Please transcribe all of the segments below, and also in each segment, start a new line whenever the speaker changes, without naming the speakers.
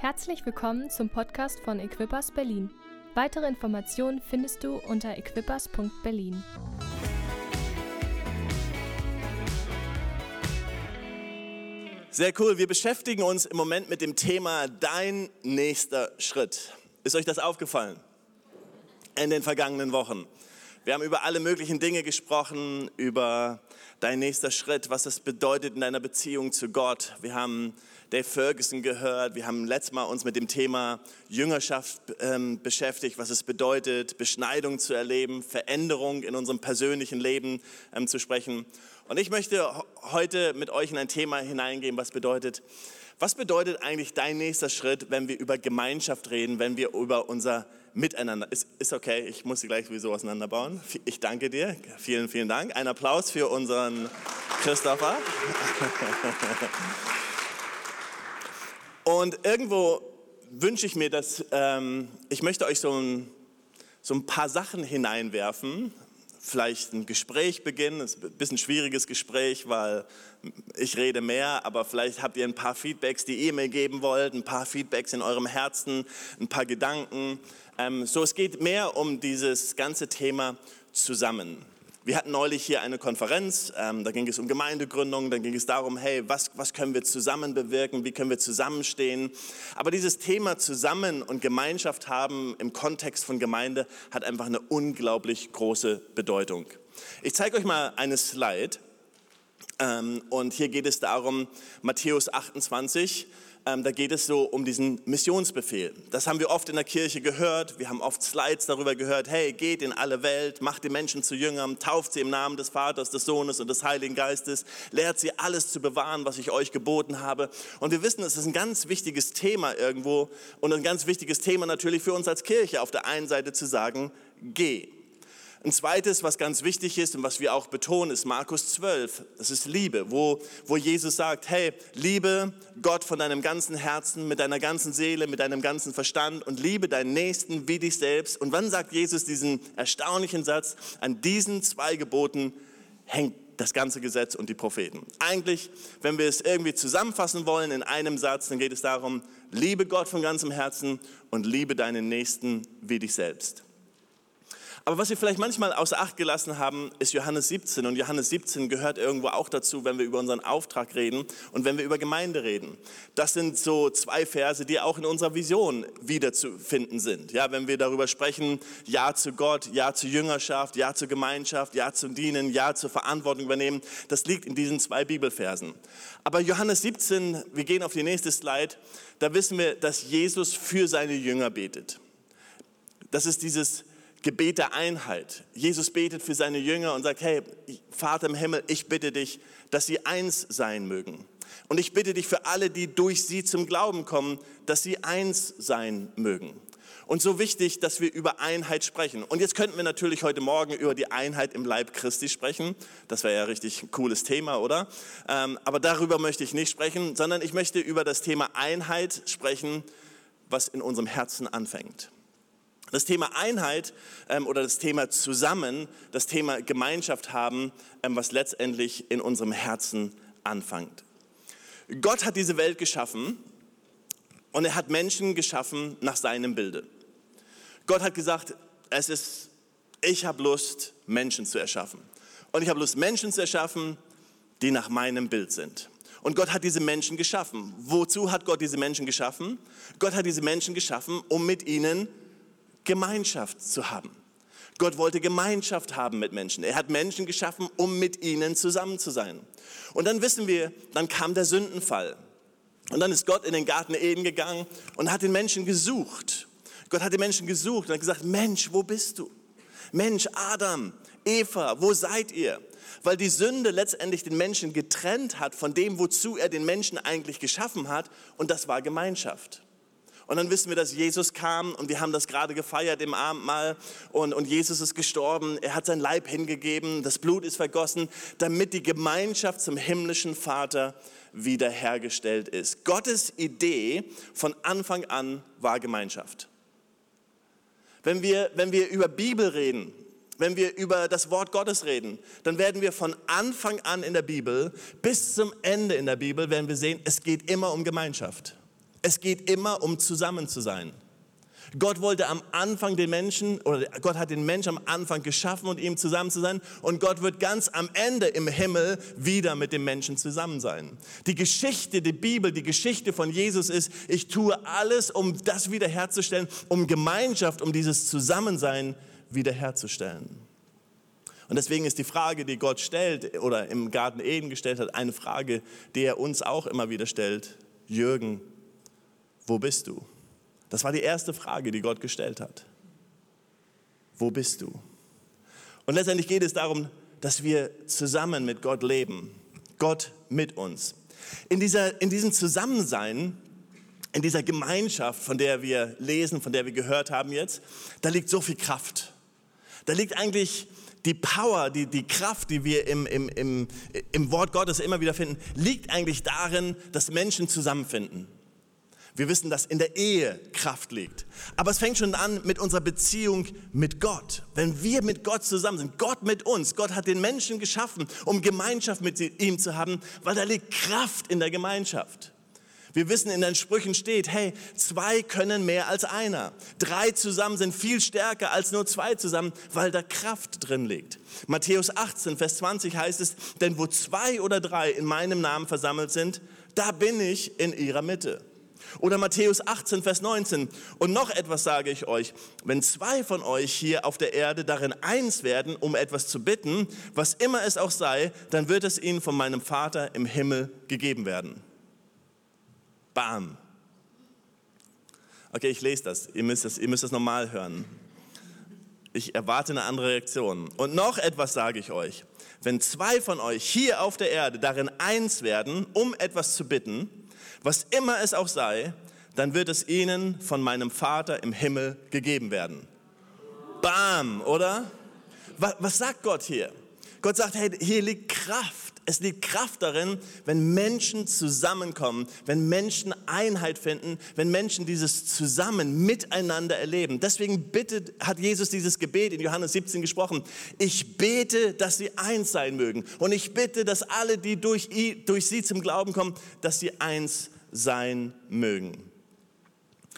Herzlich willkommen zum Podcast von Equippers Berlin. Weitere Informationen findest du unter equippers.berlin.
Sehr cool. Wir beschäftigen uns im Moment mit dem Thema Dein nächster Schritt. Ist euch das aufgefallen? In den vergangenen Wochen. Wir haben über alle möglichen Dinge gesprochen, über dein nächster Schritt, was das bedeutet in deiner Beziehung zu Gott. Wir haben Dave Ferguson gehört, wir haben letztes Mal uns mit dem Thema Jüngerschaft ähm, beschäftigt, was es bedeutet, Beschneidung zu erleben, Veränderung in unserem persönlichen Leben ähm, zu sprechen. Und ich möchte heute mit euch in ein Thema hineingehen, was bedeutet, was bedeutet eigentlich dein nächster Schritt, wenn wir über Gemeinschaft reden, wenn wir über unser Miteinander, ist, ist okay, ich muss sie gleich sowieso auseinanderbauen. Ich danke dir, vielen, vielen Dank. Ein Applaus für unseren Christopher. Und irgendwo wünsche ich mir, dass ähm, ich möchte euch so ein, so ein paar Sachen hineinwerfen, vielleicht ein Gespräch beginnen. Ist ein bisschen schwieriges Gespräch, weil ich rede mehr, aber vielleicht habt ihr ein paar Feedbacks, die ihr mir geben wollt, ein paar Feedbacks in eurem Herzen, ein paar Gedanken. Ähm, so, es geht mehr um dieses ganze Thema zusammen. Wir hatten neulich hier eine Konferenz, ähm, da ging es um Gemeindegründung, dann ging es darum, hey, was, was können wir zusammen bewirken, wie können wir zusammenstehen. Aber dieses Thema Zusammen und Gemeinschaft haben im Kontext von Gemeinde hat einfach eine unglaublich große Bedeutung. Ich zeige euch mal eine Slide ähm, und hier geht es darum, Matthäus 28, ähm, da geht es so um diesen Missionsbefehl. Das haben wir oft in der Kirche gehört. Wir haben oft Slides darüber gehört. Hey, geht in alle Welt, macht die Menschen zu Jüngern, tauft sie im Namen des Vaters, des Sohnes und des Heiligen Geistes, lehrt sie alles zu bewahren, was ich euch geboten habe. Und wir wissen, es ist ein ganz wichtiges Thema irgendwo und ein ganz wichtiges Thema natürlich für uns als Kirche. Auf der einen Seite zu sagen, geh. Ein zweites, was ganz wichtig ist und was wir auch betonen, ist Markus 12. Das ist Liebe, wo, wo Jesus sagt, hey, liebe Gott von deinem ganzen Herzen, mit deiner ganzen Seele, mit deinem ganzen Verstand und liebe deinen Nächsten wie dich selbst. Und wann sagt Jesus diesen erstaunlichen Satz? An diesen zwei Geboten hängt das ganze Gesetz und die Propheten. Eigentlich, wenn wir es irgendwie zusammenfassen wollen in einem Satz, dann geht es darum, liebe Gott von ganzem Herzen und liebe deinen Nächsten wie dich selbst. Aber was wir vielleicht manchmal außer Acht gelassen haben, ist Johannes 17. Und Johannes 17 gehört irgendwo auch dazu, wenn wir über unseren Auftrag reden und wenn wir über Gemeinde reden. Das sind so zwei Verse, die auch in unserer Vision wiederzufinden sind. Ja, wenn wir darüber sprechen, Ja zu Gott, Ja zu Jüngerschaft, Ja zur Gemeinschaft, Ja zum Dienen, Ja zur Verantwortung übernehmen, das liegt in diesen zwei Bibelversen. Aber Johannes 17, wir gehen auf die nächste Slide, da wissen wir, dass Jesus für seine Jünger betet. Das ist dieses Gebet der Einheit. Jesus betet für seine Jünger und sagt, hey, Vater im Himmel, ich bitte dich, dass sie eins sein mögen. Und ich bitte dich für alle, die durch sie zum Glauben kommen, dass sie eins sein mögen. Und so wichtig, dass wir über Einheit sprechen. Und jetzt könnten wir natürlich heute Morgen über die Einheit im Leib Christi sprechen. Das wäre ja richtig cooles Thema, oder? Ähm, aber darüber möchte ich nicht sprechen, sondern ich möchte über das Thema Einheit sprechen, was in unserem Herzen anfängt. Das Thema Einheit ähm, oder das Thema Zusammen, das Thema Gemeinschaft haben, ähm, was letztendlich in unserem Herzen anfängt. Gott hat diese Welt geschaffen und er hat Menschen geschaffen nach seinem Bilde. Gott hat gesagt, es ist, ich habe Lust, Menschen zu erschaffen. Und ich habe Lust, Menschen zu erschaffen, die nach meinem Bild sind. Und Gott hat diese Menschen geschaffen. Wozu hat Gott diese Menschen geschaffen? Gott hat diese Menschen geschaffen, um mit ihnen Gemeinschaft zu haben. Gott wollte Gemeinschaft haben mit Menschen. Er hat Menschen geschaffen, um mit ihnen zusammen zu sein. Und dann wissen wir, dann kam der Sündenfall. Und dann ist Gott in den Garten Eden gegangen und hat den Menschen gesucht. Gott hat den Menschen gesucht und hat gesagt, Mensch, wo bist du? Mensch, Adam, Eva, wo seid ihr? Weil die Sünde letztendlich den Menschen getrennt hat von dem, wozu er den Menschen eigentlich geschaffen hat. Und das war Gemeinschaft. Und dann wissen wir, dass Jesus kam und wir haben das gerade gefeiert im Abendmahl und, und Jesus ist gestorben. Er hat sein Leib hingegeben, das Blut ist vergossen, damit die Gemeinschaft zum himmlischen Vater wiederhergestellt ist. Gottes Idee von Anfang an war Gemeinschaft. Wenn wir, wenn wir über Bibel reden, wenn wir über das Wort Gottes reden, dann werden wir von Anfang an in der Bibel bis zum Ende in der Bibel werden wir sehen, es geht immer um Gemeinschaft. Es geht immer um zusammen zu sein. Gott wollte am Anfang den Menschen, oder Gott hat den Menschen am Anfang geschaffen und ihm zusammen zu sein. Und Gott wird ganz am Ende im Himmel wieder mit dem Menschen zusammen sein. Die Geschichte, die Bibel, die Geschichte von Jesus ist, ich tue alles, um das wiederherzustellen, um Gemeinschaft, um dieses Zusammensein wiederherzustellen. Und deswegen ist die Frage, die Gott stellt oder im Garten Eden gestellt hat, eine Frage, die er uns auch immer wieder stellt. Jürgen, wo bist du? Das war die erste Frage, die Gott gestellt hat. Wo bist du? Und letztendlich geht es darum, dass wir zusammen mit Gott leben. Gott mit uns. In, dieser, in diesem Zusammensein, in dieser Gemeinschaft, von der wir lesen, von der wir gehört haben jetzt, da liegt so viel Kraft. Da liegt eigentlich die Power, die, die Kraft, die wir im, im, im, im Wort Gottes immer wieder finden, liegt eigentlich darin, dass Menschen zusammenfinden. Wir wissen, dass in der Ehe Kraft liegt. Aber es fängt schon an mit unserer Beziehung mit Gott. Wenn wir mit Gott zusammen sind, Gott mit uns, Gott hat den Menschen geschaffen, um Gemeinschaft mit ihm zu haben, weil da liegt Kraft in der Gemeinschaft. Wir wissen, in den Sprüchen steht, hey, zwei können mehr als einer. Drei zusammen sind viel stärker als nur zwei zusammen, weil da Kraft drin liegt. Matthäus 18, Vers 20 heißt es, denn wo zwei oder drei in meinem Namen versammelt sind, da bin ich in ihrer Mitte. Oder Matthäus 18, Vers 19. Und noch etwas sage ich euch, wenn zwei von euch hier auf der Erde darin eins werden, um etwas zu bitten, was immer es auch sei, dann wird es ihnen von meinem Vater im Himmel gegeben werden. Bam. Okay, ich lese das. Ihr müsst das, ihr müsst das normal hören. Ich erwarte eine andere Reaktion. Und noch etwas sage ich euch. Wenn zwei von euch hier auf der Erde darin eins werden, um etwas zu bitten, was immer es auch sei, dann wird es ihnen von meinem Vater im Himmel gegeben werden. Bam, oder? Was, sagt Gott hier? Gott sagt, hey, hier liegt Kraft. Es liegt Kraft darin, wenn Menschen zusammenkommen, wenn Menschen Einheit finden, wenn Menschen dieses Zusammen miteinander erleben. Deswegen bittet, hat Jesus dieses Gebet in Johannes 17 gesprochen. Ich bete, dass sie eins sein mögen. Und ich bitte, dass alle, die durch, durch sie zum Glauben kommen, dass sie eins sein mögen.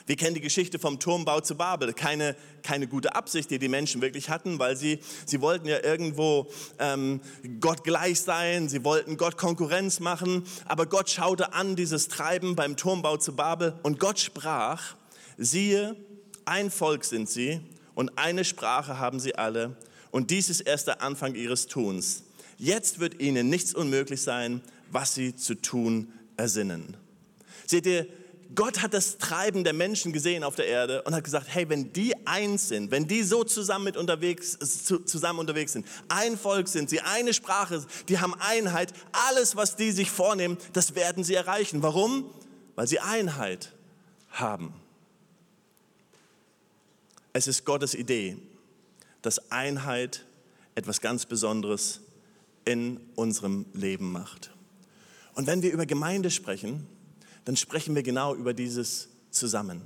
Wir kennen die Geschichte vom Turmbau zu Babel. Keine, keine gute Absicht, die die Menschen wirklich hatten, weil sie, sie wollten ja irgendwo ähm, Gott gleich sein, sie wollten Gott Konkurrenz machen. Aber Gott schaute an dieses Treiben beim Turmbau zu Babel und Gott sprach, siehe, ein Volk sind sie und eine Sprache haben sie alle. Und dies ist erst der Anfang ihres Tuns. Jetzt wird ihnen nichts unmöglich sein, was sie zu tun ersinnen. Seht ihr, Gott hat das Treiben der Menschen gesehen auf der Erde und hat gesagt, hey, wenn die eins sind, wenn die so zusammen, mit unterwegs, zusammen unterwegs sind, ein Volk sind sie, eine Sprache, die haben Einheit, alles, was die sich vornehmen, das werden sie erreichen. Warum? Weil sie Einheit haben. Es ist Gottes Idee, dass Einheit etwas ganz Besonderes in unserem Leben macht. Und wenn wir über Gemeinde sprechen, dann sprechen wir genau über dieses zusammen.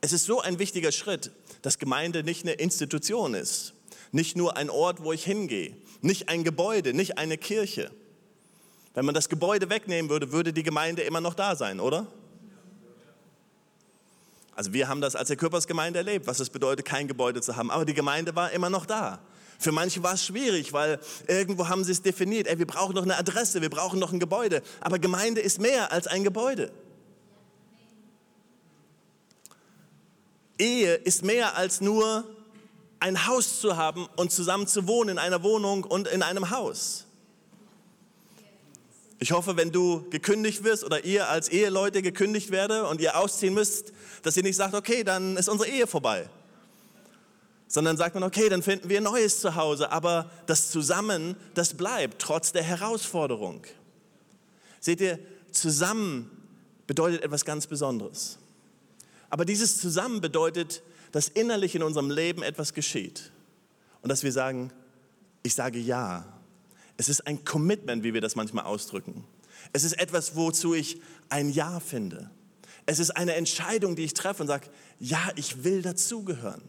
Es ist so ein wichtiger Schritt, dass Gemeinde nicht eine Institution ist, nicht nur ein Ort, wo ich hingehe, nicht ein Gebäude, nicht eine Kirche. Wenn man das Gebäude wegnehmen würde, würde die Gemeinde immer noch da sein, oder? Also wir haben das als der Körpersgemeinde erlebt, was es bedeutet, kein Gebäude zu haben. Aber die Gemeinde war immer noch da. Für manche war es schwierig, weil irgendwo haben sie es definiert. Ey, wir brauchen noch eine Adresse, wir brauchen noch ein Gebäude. Aber Gemeinde ist mehr als ein Gebäude. Ehe ist mehr als nur ein Haus zu haben und zusammen zu wohnen in einer Wohnung und in einem Haus. Ich hoffe, wenn du gekündigt wirst oder ihr als Eheleute gekündigt werde und ihr ausziehen müsst, dass ihr nicht sagt, okay, dann ist unsere Ehe vorbei sondern sagt man, okay, dann finden wir ein neues Zuhause, aber das Zusammen, das bleibt trotz der Herausforderung. Seht ihr, zusammen bedeutet etwas ganz Besonderes. Aber dieses Zusammen bedeutet, dass innerlich in unserem Leben etwas geschieht und dass wir sagen, ich sage ja. Es ist ein Commitment, wie wir das manchmal ausdrücken. Es ist etwas, wozu ich ein Ja finde. Es ist eine Entscheidung, die ich treffe und sage, ja, ich will dazugehören.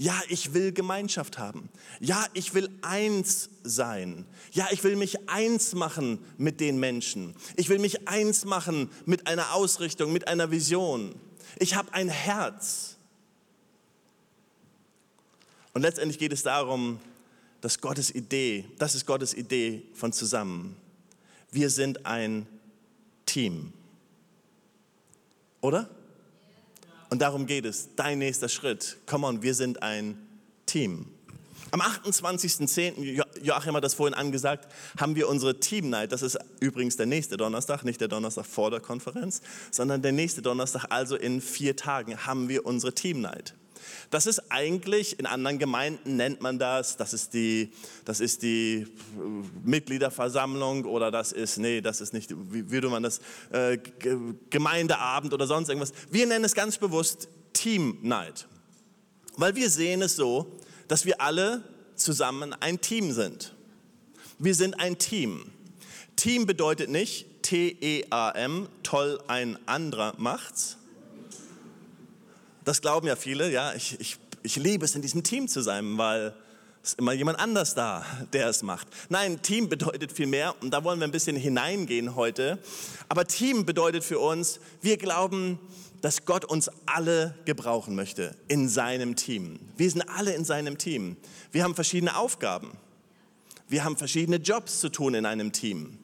Ja, ich will Gemeinschaft haben. Ja, ich will eins sein. Ja, ich will mich eins machen mit den Menschen. Ich will mich eins machen mit einer Ausrichtung, mit einer Vision. Ich habe ein Herz. Und letztendlich geht es darum, dass Gottes Idee, das ist Gottes Idee von zusammen. Wir sind ein Team. Oder? Und darum geht es. Dein nächster Schritt. Come on, wir sind ein Team. Am 28.10., Joachim hat das vorhin angesagt, haben wir unsere Team Night. Das ist übrigens der nächste Donnerstag, nicht der Donnerstag vor der Konferenz, sondern der nächste Donnerstag, also in vier Tagen, haben wir unsere Team Night. Das ist eigentlich, in anderen Gemeinden nennt man das, das ist die, das ist die äh, Mitgliederversammlung oder das ist, nee, das ist nicht, wie würde man das, äh, Gemeindeabend oder sonst irgendwas. Wir nennen es ganz bewusst Team Night, weil wir sehen es so, dass wir alle zusammen ein Team sind. Wir sind ein Team. Team bedeutet nicht T-E-A-M, toll ein anderer macht's, das glauben ja viele, ja. Ich, ich, ich liebe es, in diesem Team zu sein, weil es immer jemand anders da, der es macht. Nein, Team bedeutet viel mehr und da wollen wir ein bisschen hineingehen heute. Aber Team bedeutet für uns, wir glauben, dass Gott uns alle gebrauchen möchte in seinem Team. Wir sind alle in seinem Team. Wir haben verschiedene Aufgaben. Wir haben verschiedene Jobs zu tun in einem Team.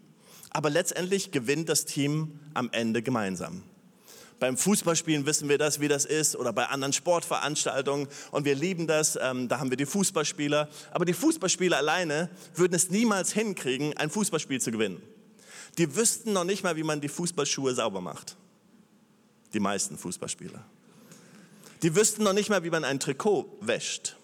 Aber letztendlich gewinnt das Team am Ende gemeinsam. Beim Fußballspielen wissen wir das, wie das ist, oder bei anderen Sportveranstaltungen. Und wir lieben das. Ähm, da haben wir die Fußballspieler. Aber die Fußballspieler alleine würden es niemals hinkriegen, ein Fußballspiel zu gewinnen. Die wüssten noch nicht mal, wie man die Fußballschuhe sauber macht. Die meisten Fußballspieler. Die wüssten noch nicht mal, wie man ein Trikot wäscht.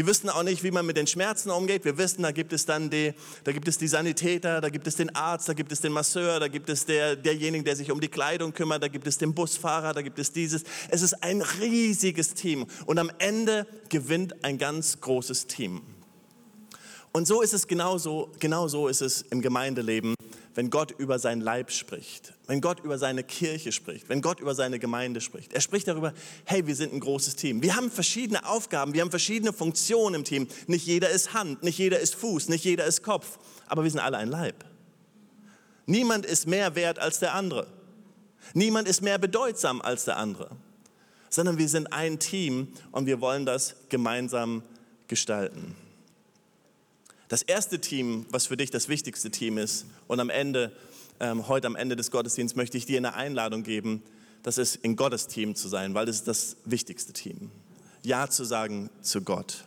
Die wüssten auch nicht, wie man mit den Schmerzen umgeht. Wir wissen, da gibt es dann die, da gibt es die Sanitäter, da gibt es den Arzt, da gibt es den Masseur, da gibt es der, derjenigen, der sich um die Kleidung kümmert, da gibt es den Busfahrer, da gibt es dieses. Es ist ein riesiges Team und am Ende gewinnt ein ganz großes Team. Und so ist es genauso, genauso ist es im Gemeindeleben wenn Gott über sein Leib spricht, wenn Gott über seine Kirche spricht, wenn Gott über seine Gemeinde spricht. Er spricht darüber, hey, wir sind ein großes Team. Wir haben verschiedene Aufgaben, wir haben verschiedene Funktionen im Team. Nicht jeder ist Hand, nicht jeder ist Fuß, nicht jeder ist Kopf, aber wir sind alle ein Leib. Niemand ist mehr wert als der andere. Niemand ist mehr bedeutsam als der andere, sondern wir sind ein Team und wir wollen das gemeinsam gestalten. Das erste Team, was für dich das wichtigste Team ist, und am Ende, ähm, heute am Ende des Gottesdienstes möchte ich dir eine Einladung geben, das ist in Gottes Team zu sein, weil das ist das wichtigste Team. Ja zu sagen zu Gott.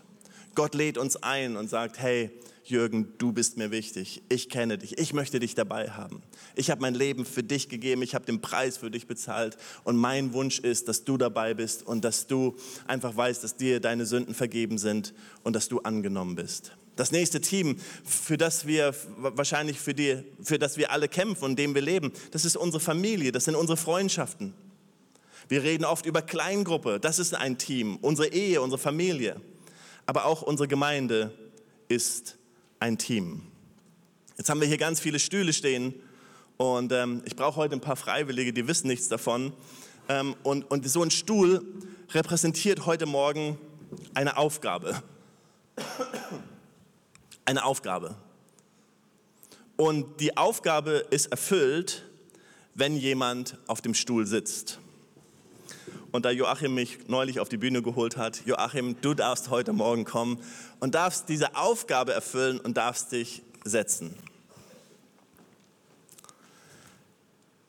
Gott lädt uns ein und sagt, hey, Jürgen, du bist mir wichtig. Ich kenne dich. Ich möchte dich dabei haben. Ich habe mein Leben für dich gegeben. Ich habe den Preis für dich bezahlt. Und mein Wunsch ist, dass du dabei bist und dass du einfach weißt, dass dir deine Sünden vergeben sind und dass du angenommen bist. Das nächste Team, für das wir wahrscheinlich für, die, für das wir alle kämpfen und dem wir leben, das ist unsere Familie, das sind unsere Freundschaften. Wir reden oft über Kleingruppe, das ist ein Team, unsere Ehe, unsere Familie. Aber auch unsere Gemeinde ist ein Team. Jetzt haben wir hier ganz viele Stühle stehen und ähm, ich brauche heute ein paar Freiwillige, die wissen nichts davon. Ähm, und, und so ein Stuhl repräsentiert heute Morgen eine Aufgabe eine Aufgabe. Und die Aufgabe ist erfüllt, wenn jemand auf dem Stuhl sitzt. Und da Joachim mich neulich auf die Bühne geholt hat, Joachim, du darfst heute Morgen kommen und darfst diese Aufgabe erfüllen und darfst dich setzen.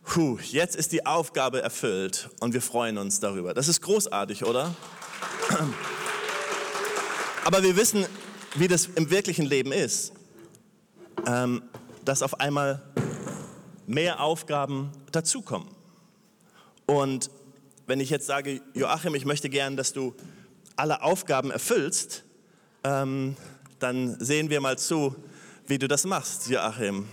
Puh, jetzt ist die Aufgabe erfüllt und wir freuen uns darüber. Das ist großartig, oder? Aber wir wissen, wie das im wirklichen Leben ist, ähm, dass auf einmal mehr Aufgaben dazukommen. Und wenn ich jetzt sage, Joachim, ich möchte gern, dass du alle Aufgaben erfüllst, ähm, dann sehen wir mal zu, wie du das machst, Joachim.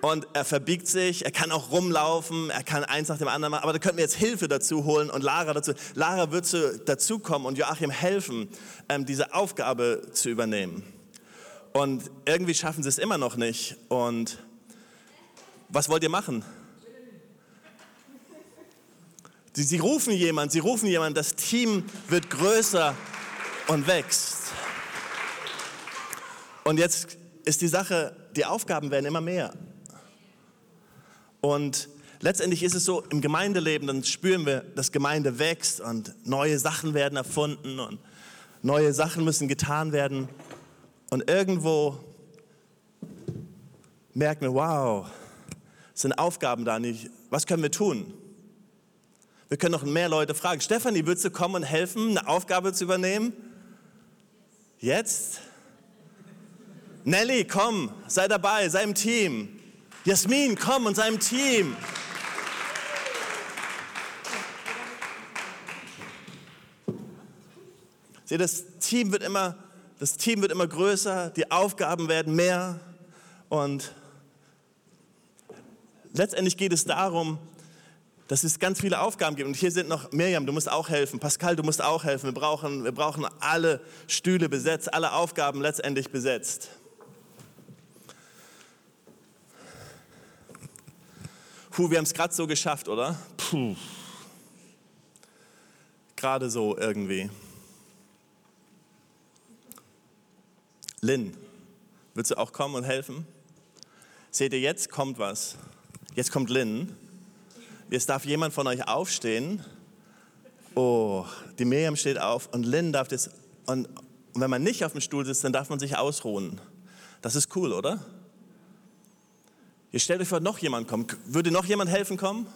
Und er verbiegt sich, er kann auch rumlaufen, er kann eins nach dem anderen machen, aber da könnten wir jetzt Hilfe dazu holen und Lara dazu. Lara wird zu, dazukommen und Joachim helfen, ähm, diese Aufgabe zu übernehmen. Und irgendwie schaffen sie es immer noch nicht. Und was wollt ihr machen? Sie rufen jemand, sie rufen jemand, das Team wird größer und wächst. Und jetzt ist die Sache, die Aufgaben werden immer mehr. Und letztendlich ist es so, im Gemeindeleben, dann spüren wir, dass Gemeinde wächst und neue Sachen werden erfunden und neue Sachen müssen getan werden. Und irgendwo merken wir, wow, es sind Aufgaben da nicht. Was können wir tun? Wir können noch mehr Leute fragen. Stefanie, würdest du kommen und helfen, eine Aufgabe zu übernehmen? Jetzt? Nelly, komm, sei dabei, sei im Team. Jasmin, komm und sei im Team. Seht, das Team wird immer, das Team wird immer größer, die Aufgaben werden mehr und letztendlich geht es darum, dass es ganz viele Aufgaben gibt. Und hier sind noch Miriam, du musst auch helfen. Pascal, du musst auch helfen. Wir brauchen, wir brauchen alle Stühle besetzt, alle Aufgaben letztendlich besetzt. Puh, wir haben es gerade so geschafft, oder? Puh. Gerade so irgendwie. Lynn, willst du auch kommen und helfen? Seht ihr, jetzt kommt was. Jetzt kommt Lynn. Jetzt darf jemand von euch aufstehen. Oh, die Miriam steht auf und Lynn darf das. Und wenn man nicht auf dem Stuhl sitzt, dann darf man sich ausruhen. Das ist cool, oder? Ihr stellt euch vor, noch jemand kommt. Würde noch jemand helfen kommen?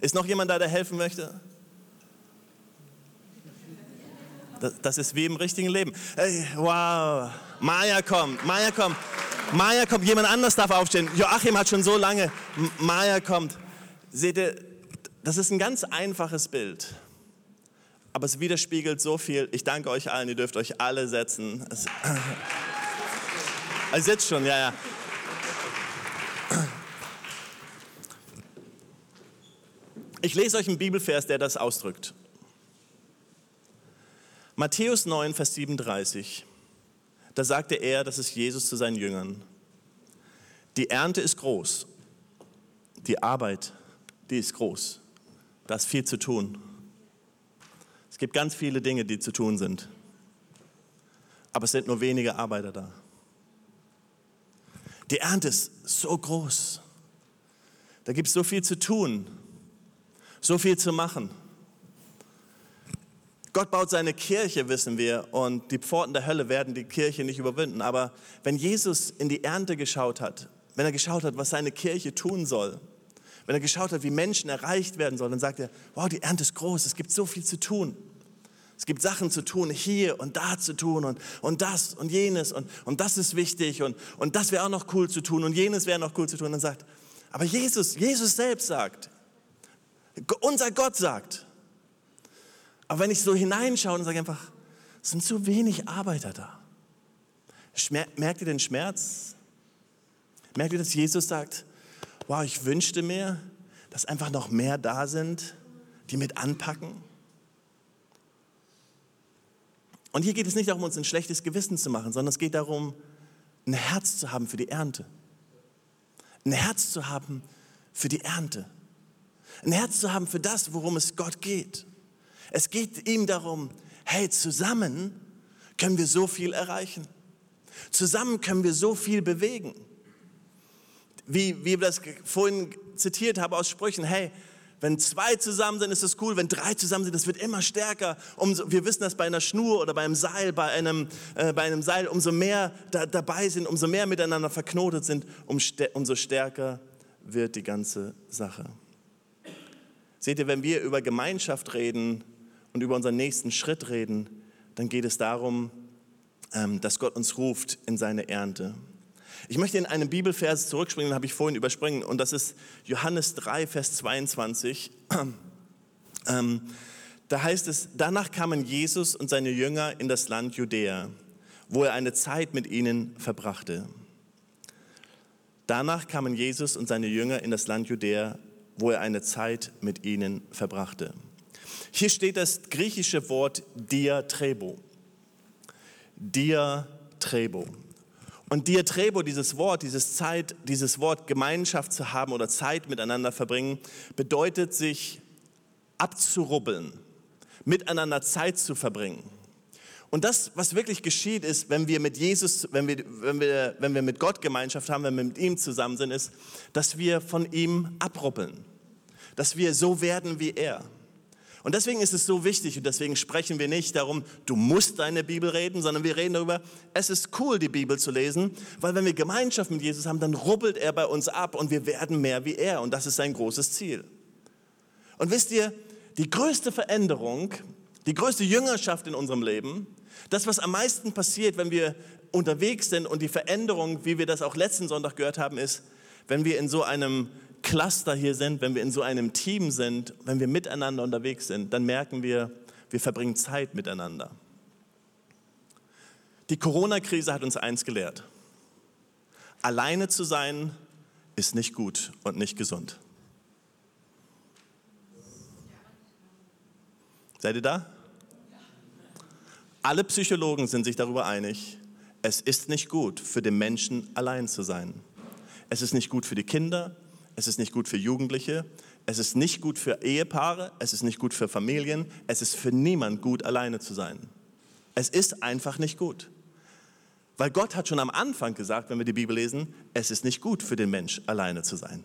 Ist noch jemand da, der helfen möchte? Das, ist wie im richtigen Leben. Hey, wow, Maya kommt, Maya kommt, Maya kommt, jemand anders darf aufstehen. Joachim hat schon so lange, Maya kommt. Seht ihr, das ist ein ganz einfaches Bild, aber es widerspiegelt so viel. Ich danke euch allen, ihr dürft euch alle setzen. Es, also jetzt schon, ja, ja. Ich lese euch einen Bibelvers, der das ausdrückt. Matthäus 9, Vers 37. Da sagte er, das ist Jesus zu seinen Jüngern. Die Ernte ist groß, die Arbeit die ist groß. Da ist viel zu tun. Es gibt ganz viele Dinge, die zu tun sind. Aber es sind nur wenige Arbeiter da. Die Ernte ist so groß. Da gibt es so viel zu tun, so viel zu machen. Gott baut seine Kirche, wissen wir, und die Pforten der Hölle werden die Kirche nicht überwinden. Aber wenn Jesus in die Ernte geschaut hat, wenn er geschaut hat, was seine Kirche tun soll, wenn er geschaut hat, wie Menschen erreicht werden sollen, dann sagt er, wow, die Ernte ist groß, es gibt so viel zu tun. Es gibt Sachen zu tun, hier und da zu tun und, und das und jenes und, und das ist wichtig und, und das wäre auch noch cool zu tun und jenes wäre noch cool zu tun. Und dann sagt, aber Jesus, Jesus selbst sagt, unser Gott sagt. Aber wenn ich so hineinschaue und sage einfach, es sind zu wenig Arbeiter da. Merkt ihr den Schmerz? Merkt ihr, dass Jesus sagt, wow, ich wünschte mir, dass einfach noch mehr da sind, die mit anpacken. Und hier geht es nicht darum, uns ein schlechtes Gewissen zu machen, sondern es geht darum, ein Herz zu haben für die Ernte. Ein Herz zu haben für die Ernte. Ein Herz zu haben für das, worum es Gott geht. Es geht ihm darum, hey, zusammen können wir so viel erreichen. Zusammen können wir so viel bewegen wie, wie wir das vorhin zitiert haben aus Sprüchen, hey, wenn zwei zusammen sind, ist es cool. Wenn drei zusammen sind, das wird immer stärker. Umso, wir wissen das bei einer Schnur oder beim Seil, bei einem, äh, bei einem Seil, umso mehr da, dabei sind, umso mehr miteinander verknotet sind, um, umso stärker wird die ganze Sache. Seht ihr, wenn wir über Gemeinschaft reden und über unseren nächsten Schritt reden, dann geht es darum, ähm, dass Gott uns ruft in seine Ernte. Ich möchte in einen Bibelvers zurückspringen, den habe ich vorhin überspringen, und das ist Johannes 3, Vers 22. Ähm, da heißt es, danach kamen Jesus und seine Jünger in das Land Judäa, wo er eine Zeit mit ihnen verbrachte. Danach kamen Jesus und seine Jünger in das Land Judäa, wo er eine Zeit mit ihnen verbrachte. Hier steht das griechische Wort diatrebo. Diatrebo. Und Diatrebo, dieses Wort, dieses Zeit, dieses Wort Gemeinschaft zu haben oder Zeit miteinander verbringen, bedeutet sich abzurubbeln, miteinander Zeit zu verbringen. Und das, was wirklich geschieht, ist, wenn wir mit Jesus, wenn wir, wenn wir, wenn wir mit Gott Gemeinschaft haben, wenn wir mit ihm zusammen sind, ist, dass wir von ihm abruppeln. Dass wir so werden wie er. Und deswegen ist es so wichtig und deswegen sprechen wir nicht darum, du musst deine Bibel reden, sondern wir reden darüber, es ist cool, die Bibel zu lesen, weil wenn wir Gemeinschaft mit Jesus haben, dann rubbelt er bei uns ab und wir werden mehr wie er und das ist sein großes Ziel. Und wisst ihr, die größte Veränderung, die größte Jüngerschaft in unserem Leben, das, was am meisten passiert, wenn wir unterwegs sind und die Veränderung, wie wir das auch letzten Sonntag gehört haben, ist, wenn wir in so einem Cluster hier sind, wenn wir in so einem Team sind, wenn wir miteinander unterwegs sind, dann merken wir, wir verbringen Zeit miteinander. Die Corona-Krise hat uns eins gelehrt. Alleine zu sein ist nicht gut und nicht gesund. Seid ihr da? Alle Psychologen sind sich darüber einig, es ist nicht gut für den Menschen allein zu sein. Es ist nicht gut für die Kinder, es ist nicht gut für Jugendliche, es ist nicht gut für Ehepaare, es ist nicht gut für Familien, es ist für niemand gut, alleine zu sein. Es ist einfach nicht gut. Weil Gott hat schon am Anfang gesagt, wenn wir die Bibel lesen, es ist nicht gut für den Mensch, alleine zu sein.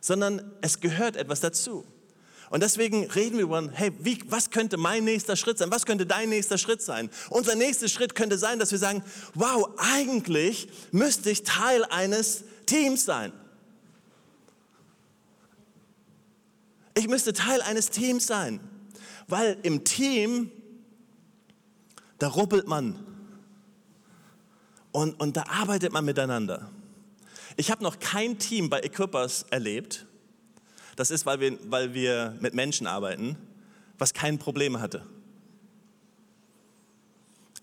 Sondern es gehört etwas dazu. Und deswegen reden wir über, hey, wie, was könnte mein nächster Schritt sein? Was könnte dein nächster Schritt sein? Unser nächster Schritt könnte sein, dass wir sagen, wow, eigentlich müsste ich Teil eines Teams sein. Ich müsste Teil eines Teams sein, weil im Team, da ruppelt man und, und da arbeitet man miteinander. Ich habe noch kein Team bei Equippers erlebt, das ist, weil wir, weil wir mit Menschen arbeiten, was kein Problem hatte.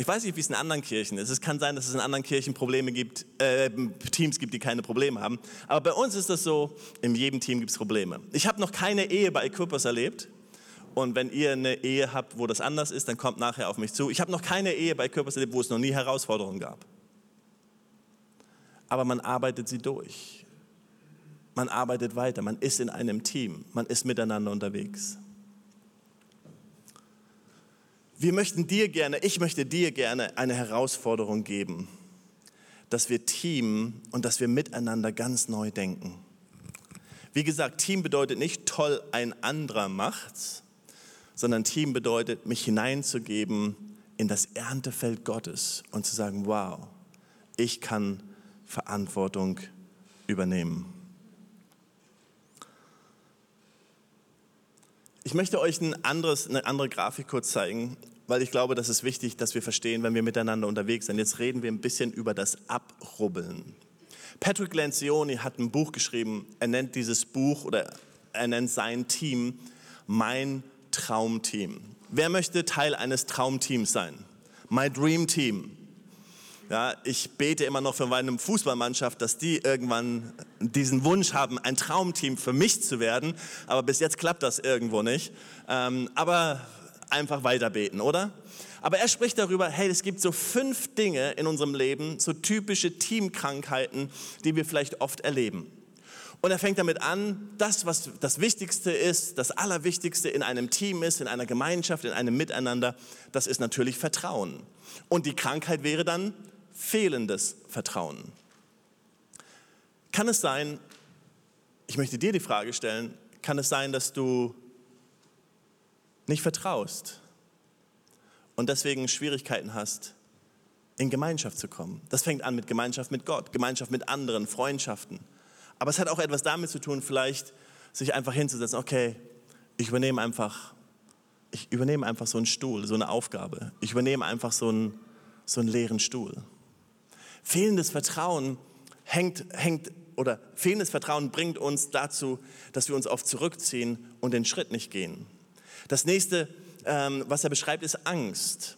Ich weiß nicht, wie es in anderen Kirchen ist. Es kann sein, dass es in anderen Kirchen Probleme gibt, äh, Teams gibt, die keine Probleme haben. Aber bei uns ist das so, in jedem Team gibt es Probleme. Ich habe noch keine Ehe bei Equippers erlebt. Und wenn ihr eine Ehe habt, wo das anders ist, dann kommt nachher auf mich zu. Ich habe noch keine Ehe bei Equippers erlebt, wo es noch nie Herausforderungen gab. Aber man arbeitet sie durch. Man arbeitet weiter. Man ist in einem Team. Man ist miteinander unterwegs wir möchten dir gerne, ich möchte dir gerne eine Herausforderung geben, dass wir Team und dass wir miteinander ganz neu denken. Wie gesagt, Team bedeutet nicht toll, ein anderer macht's, sondern Team bedeutet, mich hineinzugeben in das Erntefeld Gottes und zu sagen, wow, ich kann Verantwortung übernehmen. Ich möchte euch ein anderes, eine andere Grafik kurz zeigen, weil ich glaube, das ist wichtig, dass wir verstehen, wenn wir miteinander unterwegs sind. Jetzt reden wir ein bisschen über das Abrubbeln. Patrick Lencioni hat ein Buch geschrieben. Er nennt dieses Buch oder er nennt sein Team mein Traumteam. Wer möchte Teil eines Traumteams sein? My Dream Team. Ja, ich bete immer noch für meine Fußballmannschaft, dass die irgendwann diesen Wunsch haben, ein Traumteam für mich zu werden. Aber bis jetzt klappt das irgendwo nicht. Ähm, aber einfach weiter beten, oder? Aber er spricht darüber, hey, es gibt so fünf Dinge in unserem Leben, so typische Teamkrankheiten, die wir vielleicht oft erleben. Und er fängt damit an, das, was das Wichtigste ist, das Allerwichtigste in einem Team ist, in einer Gemeinschaft, in einem Miteinander, das ist natürlich Vertrauen. Und die Krankheit wäre dann fehlendes Vertrauen. Kann es sein, ich möchte dir die Frage stellen, kann es sein, dass du nicht vertraust und deswegen Schwierigkeiten hast, in Gemeinschaft zu kommen? Das fängt an mit Gemeinschaft mit Gott, Gemeinschaft mit anderen, Freundschaften. Aber es hat auch etwas damit zu tun, vielleicht sich einfach hinzusetzen, okay, ich übernehme einfach, ich übernehme einfach so einen Stuhl, so eine Aufgabe. Ich übernehme einfach so einen, so einen leeren Stuhl. Fehlendes Vertrauen hängt, hängt oder fehlendes Vertrauen bringt uns dazu, dass wir uns oft zurückziehen und den Schritt nicht gehen. Das nächste, ähm, was er beschreibt, ist Angst.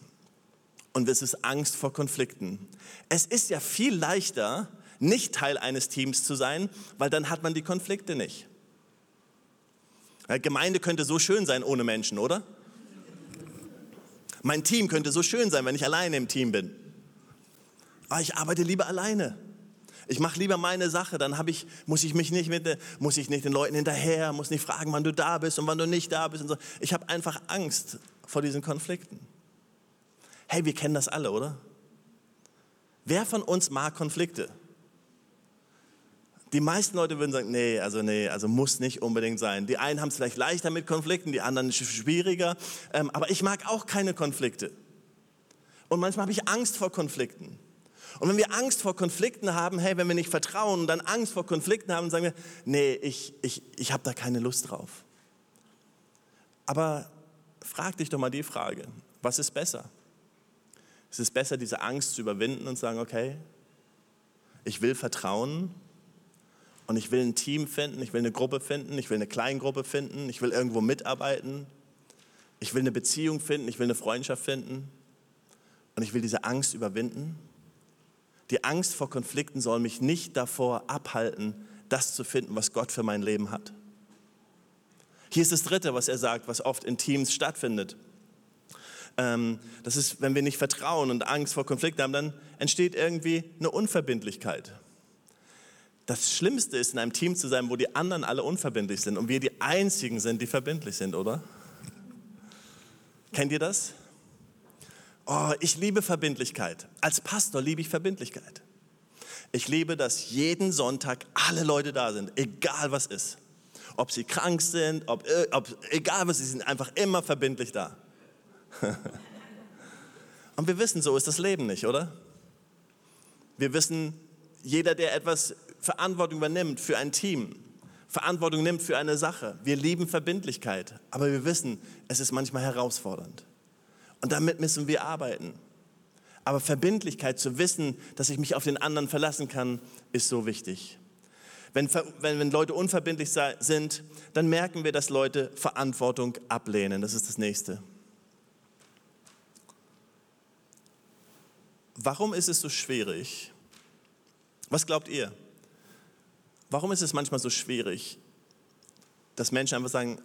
Und es ist Angst vor Konflikten. Es ist ja viel leichter, nicht Teil eines Teams zu sein, weil dann hat man die Konflikte nicht. Gemeinde könnte so schön sein ohne Menschen, oder? Mein Team könnte so schön sein, wenn ich alleine im Team bin. Ah, ich arbeite lieber alleine. Ich mache lieber meine Sache, dann ich, muss, ich mich nicht mit, muss ich nicht den Leuten hinterher, muss nicht fragen, wann du da bist und wann du nicht da bist. So. Ich habe einfach Angst vor diesen Konflikten. Hey, wir kennen das alle, oder? Wer von uns mag Konflikte? Die meisten Leute würden sagen, nee, also nee, also muss nicht unbedingt sein. Die einen haben es vielleicht leichter mit Konflikten, die anderen schwieriger. Ähm, aber ich mag auch keine Konflikte. Und manchmal habe ich Angst vor Konflikten. Und wenn wir Angst vor Konflikten haben, hey, wenn wir nicht vertrauen und dann Angst vor Konflikten haben, sagen wir, nee, ich, ich, ich habe da keine Lust drauf. Aber frag dich doch mal die Frage, was ist besser? Ist es besser, diese Angst zu überwinden und sagen, okay, ich will vertrauen und ich will ein Team finden, ich will eine Gruppe finden, ich will eine Kleingruppe finden, ich will irgendwo mitarbeiten, ich will eine Beziehung finden, ich will eine Freundschaft finden und ich will diese Angst überwinden. Die Angst vor Konflikten soll mich nicht davor abhalten, das zu finden, was Gott für mein Leben hat. Hier ist das Dritte, was er sagt, was oft in Teams stattfindet. Ähm, das ist, wenn wir nicht vertrauen und Angst vor Konflikten haben, dann entsteht irgendwie eine Unverbindlichkeit. Das Schlimmste ist, in einem Team zu sein, wo die anderen alle unverbindlich sind und wir die Einzigen sind, die verbindlich sind, oder? Kennt ihr das? Oh, ich liebe Verbindlichkeit. Als Pastor liebe ich Verbindlichkeit. Ich liebe, dass jeden Sonntag alle Leute da sind, egal was ist. Ob sie krank sind, ob, äh, ob, egal was, sie sind einfach immer verbindlich da. Und wir wissen, so ist das Leben nicht, oder? Wir wissen, jeder, der etwas Verantwortung übernimmt für ein Team, Verantwortung nimmt für eine Sache. Wir lieben Verbindlichkeit, aber wir wissen, es ist manchmal herausfordernd. Und damit müssen wir arbeiten. Aber Verbindlichkeit, zu wissen, dass ich mich auf den anderen verlassen kann, ist so wichtig. Wenn, wenn, wenn Leute unverbindlich sind, dann merken wir, dass Leute Verantwortung ablehnen. Das ist das Nächste. Warum ist es so schwierig? Was glaubt ihr? Warum ist es manchmal so schwierig, dass Menschen einfach sagen,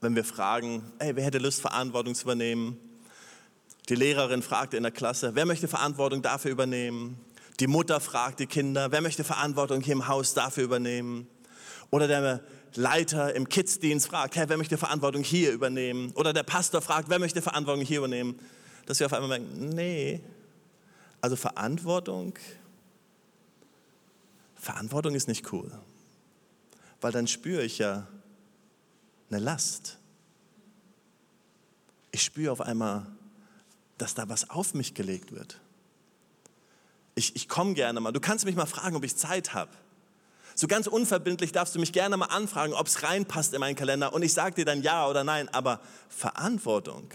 wenn wir fragen, hey, wer hätte Lust, Verantwortung zu übernehmen? Die Lehrerin fragt in der Klasse, wer möchte Verantwortung dafür übernehmen? Die Mutter fragt die Kinder, wer möchte Verantwortung hier im Haus dafür übernehmen? Oder der Leiter im Kidsdienst fragt, hey, wer möchte Verantwortung hier übernehmen? Oder der Pastor fragt, wer möchte Verantwortung hier übernehmen? Dass wir auf einmal merken, nee, also Verantwortung Verantwortung ist nicht cool, weil dann spüre ich ja eine Last. Ich spüre auf einmal, dass da was auf mich gelegt wird. Ich, ich komme gerne mal. Du kannst mich mal fragen, ob ich Zeit habe. So ganz unverbindlich darfst du mich gerne mal anfragen, ob es reinpasst in meinen Kalender. Und ich sage dir dann ja oder nein. Aber Verantwortung,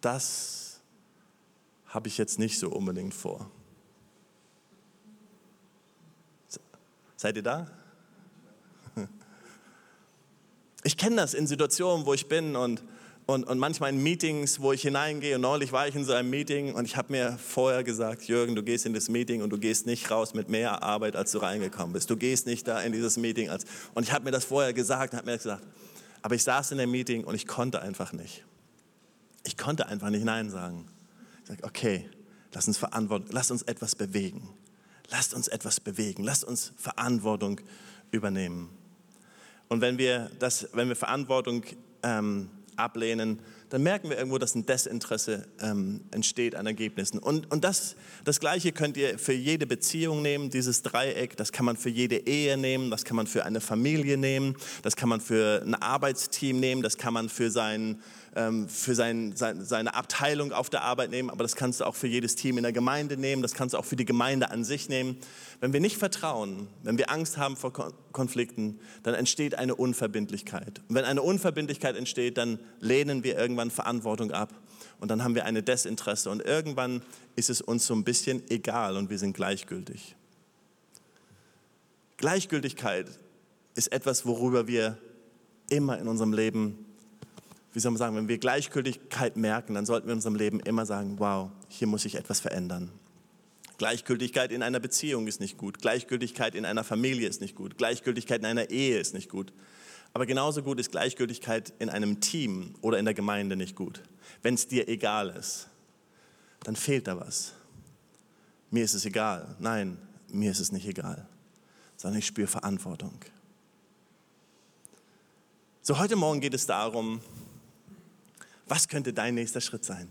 das habe ich jetzt nicht so unbedingt vor. Seid ihr da? Ich kenne das in Situationen, wo ich bin und, und, und manchmal in Meetings, wo ich hineingehe. Und neulich war ich in so einem Meeting und ich habe mir vorher gesagt, Jürgen, du gehst in das Meeting und du gehst nicht raus mit mehr Arbeit, als du reingekommen bist. Du gehst nicht da in dieses Meeting. Als, und ich habe mir das vorher gesagt und habe mir gesagt, aber ich saß in dem Meeting und ich konnte einfach nicht. Ich konnte einfach nicht Nein sagen. Ich sage, okay, lass uns verantworten, lass uns etwas bewegen. Lasst uns etwas bewegen, lasst uns Verantwortung übernehmen. Und wenn wir, das, wenn wir Verantwortung ähm, ablehnen, dann merken wir irgendwo, dass ein Desinteresse ähm, entsteht an Ergebnissen. Und, und das, das Gleiche könnt ihr für jede Beziehung nehmen, dieses Dreieck. Das kann man für jede Ehe nehmen, das kann man für eine Familie nehmen, das kann man für ein Arbeitsteam nehmen, das kann man für, sein, ähm, für sein, sein, seine Abteilung auf der Arbeit nehmen, aber das kannst du auch für jedes Team in der Gemeinde nehmen, das kannst du auch für die Gemeinde an sich nehmen. Wenn wir nicht vertrauen, wenn wir Angst haben vor Konflikten, dann entsteht eine Unverbindlichkeit. Und wenn eine Unverbindlichkeit entsteht, dann lehnen wir irgendwann Verantwortung ab und dann haben wir eine Desinteresse und irgendwann ist es uns so ein bisschen egal und wir sind gleichgültig. Gleichgültigkeit ist etwas, worüber wir immer in unserem Leben, wie soll man sagen, wenn wir Gleichgültigkeit merken, dann sollten wir in unserem Leben immer sagen, wow, hier muss sich etwas verändern. Gleichgültigkeit in einer Beziehung ist nicht gut. Gleichgültigkeit in einer Familie ist nicht gut. Gleichgültigkeit in einer Ehe ist nicht gut. Aber genauso gut ist Gleichgültigkeit in einem Team oder in der Gemeinde nicht gut. Wenn es dir egal ist, dann fehlt da was. Mir ist es egal. Nein, mir ist es nicht egal, sondern ich spüre Verantwortung. So, heute Morgen geht es darum, was könnte dein nächster Schritt sein?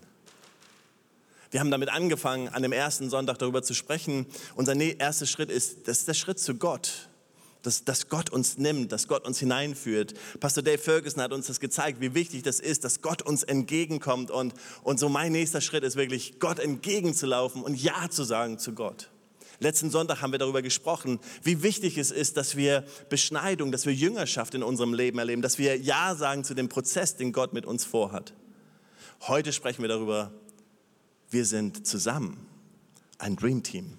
Wir haben damit angefangen, an dem ersten Sonntag darüber zu sprechen. Unser erster Schritt ist, das ist der Schritt zu Gott dass, dass Gott uns nimmt, dass Gott uns hineinführt. Pastor Dave Ferguson hat uns das gezeigt, wie wichtig das ist, dass Gott uns entgegenkommt. Und, und so mein nächster Schritt ist wirklich, Gott entgegenzulaufen und Ja zu sagen zu Gott. Letzten Sonntag haben wir darüber gesprochen, wie wichtig es ist, dass wir Beschneidung, dass wir Jüngerschaft in unserem Leben erleben, dass wir Ja sagen zu dem Prozess, den Gott mit uns vorhat. Heute sprechen wir darüber, wir sind zusammen, ein Dream Team.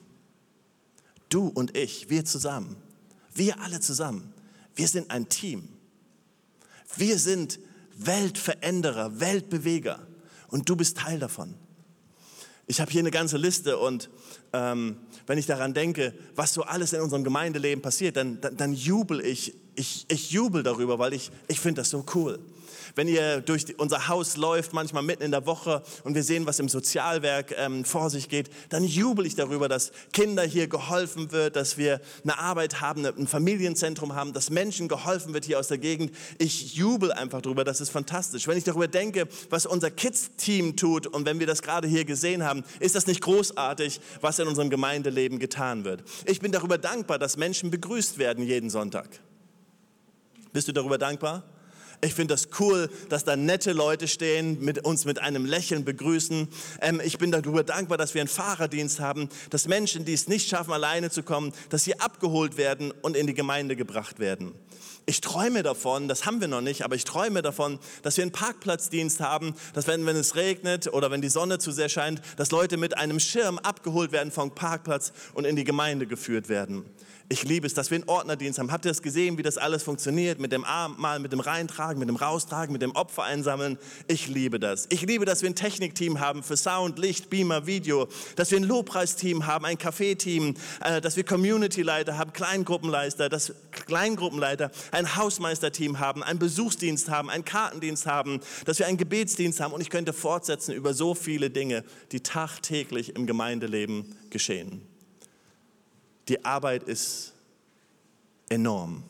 Du und ich, wir zusammen. Wir alle zusammen. Wir sind ein Team. Wir sind Weltveränderer, Weltbeweger. Und du bist Teil davon. Ich habe hier eine ganze Liste und ähm, wenn ich daran denke, was so alles in unserem Gemeindeleben passiert, dann, dann, dann jubel ich, ich, ich jubel darüber, weil ich, ich finde das so cool wenn ihr durch unser Haus läuft, manchmal mitten in der Woche und wir sehen, was im Sozialwerk ähm, vor sich geht, dann jubel ich darüber, dass Kinder hier geholfen wird, dass wir eine Arbeit haben, ein Familienzentrum haben, dass Menschen geholfen wird hier aus der Gegend. Ich jubel einfach darüber, das ist fantastisch. Wenn ich darüber denke, was unser Kids-Team tut und wenn wir das gerade hier gesehen haben, ist das nicht großartig, was in unserem Gemeindeleben getan wird. Ich bin darüber dankbar, dass Menschen begrüßt werden jeden Sonntag. Bist du darüber dankbar? Ich finde das cool, dass da nette Leute stehen, mit uns mit einem Lächeln begrüßen. Ähm, ich bin darüber dankbar, dass wir einen Fahrerdienst haben, dass Menschen, die es nicht schaffen, alleine zu kommen, dass sie abgeholt werden und in die Gemeinde gebracht werden. Ich träume davon, das haben wir noch nicht, aber ich träume davon, dass wir einen Parkplatzdienst haben, dass wenn, wenn es regnet oder wenn die Sonne zu sehr scheint, dass Leute mit einem Schirm abgeholt werden vom Parkplatz und in die Gemeinde geführt werden. Ich liebe es, dass wir einen Ordnerdienst haben. Habt ihr das gesehen, wie das alles funktioniert? Mit dem Abendmahl, mit dem Reintragen, mit dem Raustragen, mit dem Opfer einsammeln. Ich liebe das. Ich liebe, dass wir ein Technikteam haben für Sound, Licht, Beamer, Video. Dass wir ein Lobpreisteam haben, ein Café-Team. Äh, dass wir Community-Leiter haben, Kleingruppenleiter, dass Kleingruppenleiter, ein Hausmeisterteam haben, einen Besuchsdienst haben, einen Kartendienst haben. Dass wir einen Gebetsdienst haben. Und ich könnte fortsetzen über so viele Dinge, die tagtäglich im Gemeindeleben geschehen. Die Arbeit ist enorm.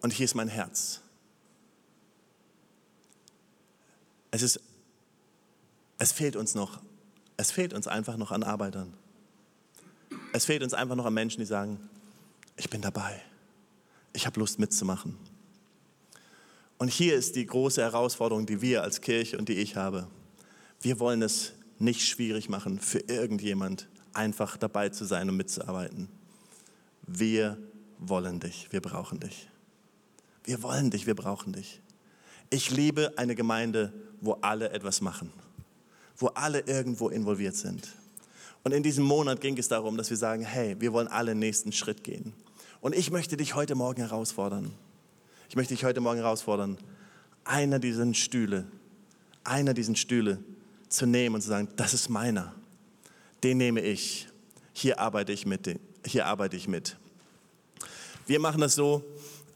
Und hier ist mein Herz. Es, ist, es fehlt uns noch, es fehlt uns einfach noch an Arbeitern. Es fehlt uns einfach noch an Menschen, die sagen, ich bin dabei, ich habe Lust mitzumachen. Und hier ist die große Herausforderung, die wir als Kirche und die ich habe. Wir wollen es nicht schwierig machen für irgendjemand, einfach dabei zu sein und mitzuarbeiten. Wir wollen dich, wir brauchen dich. Wir wollen dich, wir brauchen dich. Ich liebe eine Gemeinde, wo alle etwas machen, wo alle irgendwo involviert sind. Und in diesem Monat ging es darum, dass wir sagen, hey, wir wollen alle nächsten Schritt gehen. Und ich möchte dich heute Morgen herausfordern. Ich möchte dich heute Morgen herausfordern, einer dieser Stühle, einer dieser Stühle zu nehmen und zu sagen, das ist meiner den nehme ich. Hier arbeite ich mit. Hier arbeite ich mit. Wir machen das so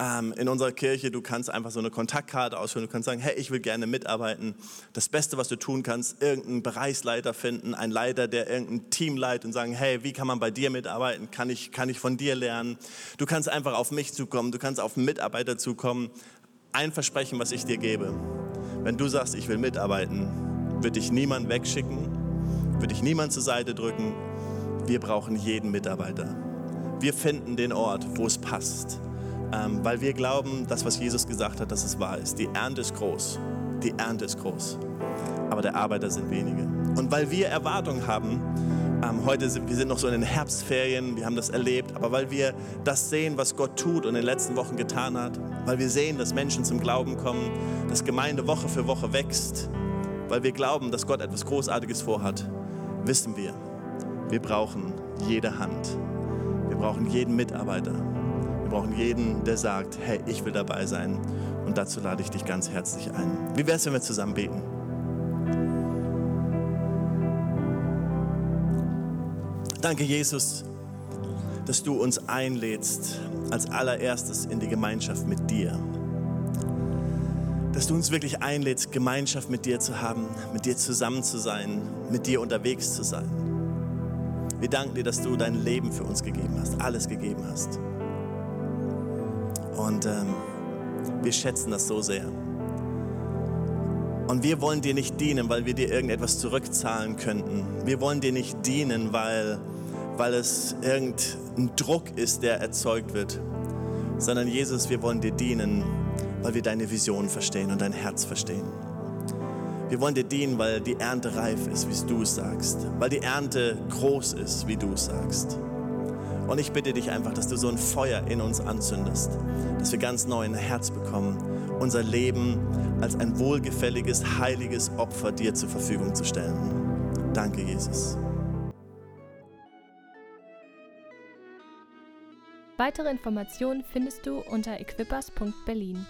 ähm, in unserer Kirche. Du kannst einfach so eine Kontaktkarte ausfüllen. Du kannst sagen, hey, ich will gerne mitarbeiten. Das Beste, was du tun kannst, irgendeinen Bereichsleiter finden, einen Leiter, der irgendein Team leitet und sagen, hey, wie kann man bei dir mitarbeiten? Kann ich, kann ich von dir lernen? Du kannst einfach auf mich zukommen. Du kannst auf einen Mitarbeiter zukommen. Ein Versprechen, was ich dir gebe. Wenn du sagst, ich will mitarbeiten, wird dich niemand wegschicken wird dich niemand zur Seite drücken. Wir brauchen jeden Mitarbeiter. Wir finden den Ort, wo es passt, ähm, weil wir glauben, das, was Jesus gesagt hat, dass es wahr ist. Die Ernte ist groß. Die Ernte ist groß. Aber der Arbeiter sind wenige. Und weil wir Erwartungen haben, ähm, heute sind wir sind noch so in den Herbstferien, wir haben das erlebt, aber weil wir das sehen, was Gott tut und in den letzten Wochen getan hat, weil wir sehen, dass Menschen zum Glauben kommen, dass Gemeinde Woche für Woche wächst, weil wir glauben, dass Gott etwas Großartiges vorhat, wissen wir, wir brauchen jede Hand. Wir brauchen jeden Mitarbeiter. Wir brauchen jeden, der sagt, hey, ich will dabei sein. Und dazu lade ich dich ganz herzlich ein. Wie wäre es, wenn wir zusammen beten? Danke, Jesus, dass du uns einlädst als allererstes in die Gemeinschaft mit dir dass du uns wirklich einlädst, Gemeinschaft mit dir zu haben, mit dir zusammen zu sein, mit dir unterwegs zu sein. Wir danken dir, dass du dein Leben für uns gegeben hast, alles gegeben hast. Und ähm, wir schätzen das so sehr. Und wir wollen dir nicht dienen, weil wir dir irgendetwas zurückzahlen könnten. Wir wollen dir nicht dienen, weil, weil es irgendein Druck ist, der erzeugt wird. Sondern Jesus, wir wollen dir dienen, weil wir deine Vision verstehen und dein Herz verstehen. Wir wollen dir dienen, weil die Ernte reif ist, wie du es sagst. Weil die Ernte groß ist, wie du es sagst. Und ich bitte dich einfach, dass du so ein Feuer in uns anzündest, dass wir ganz neu ein Herz bekommen, unser Leben als ein wohlgefälliges, heiliges Opfer dir zur Verfügung zu stellen. Danke, Jesus.
Weitere Informationen findest du unter equippers.berlin.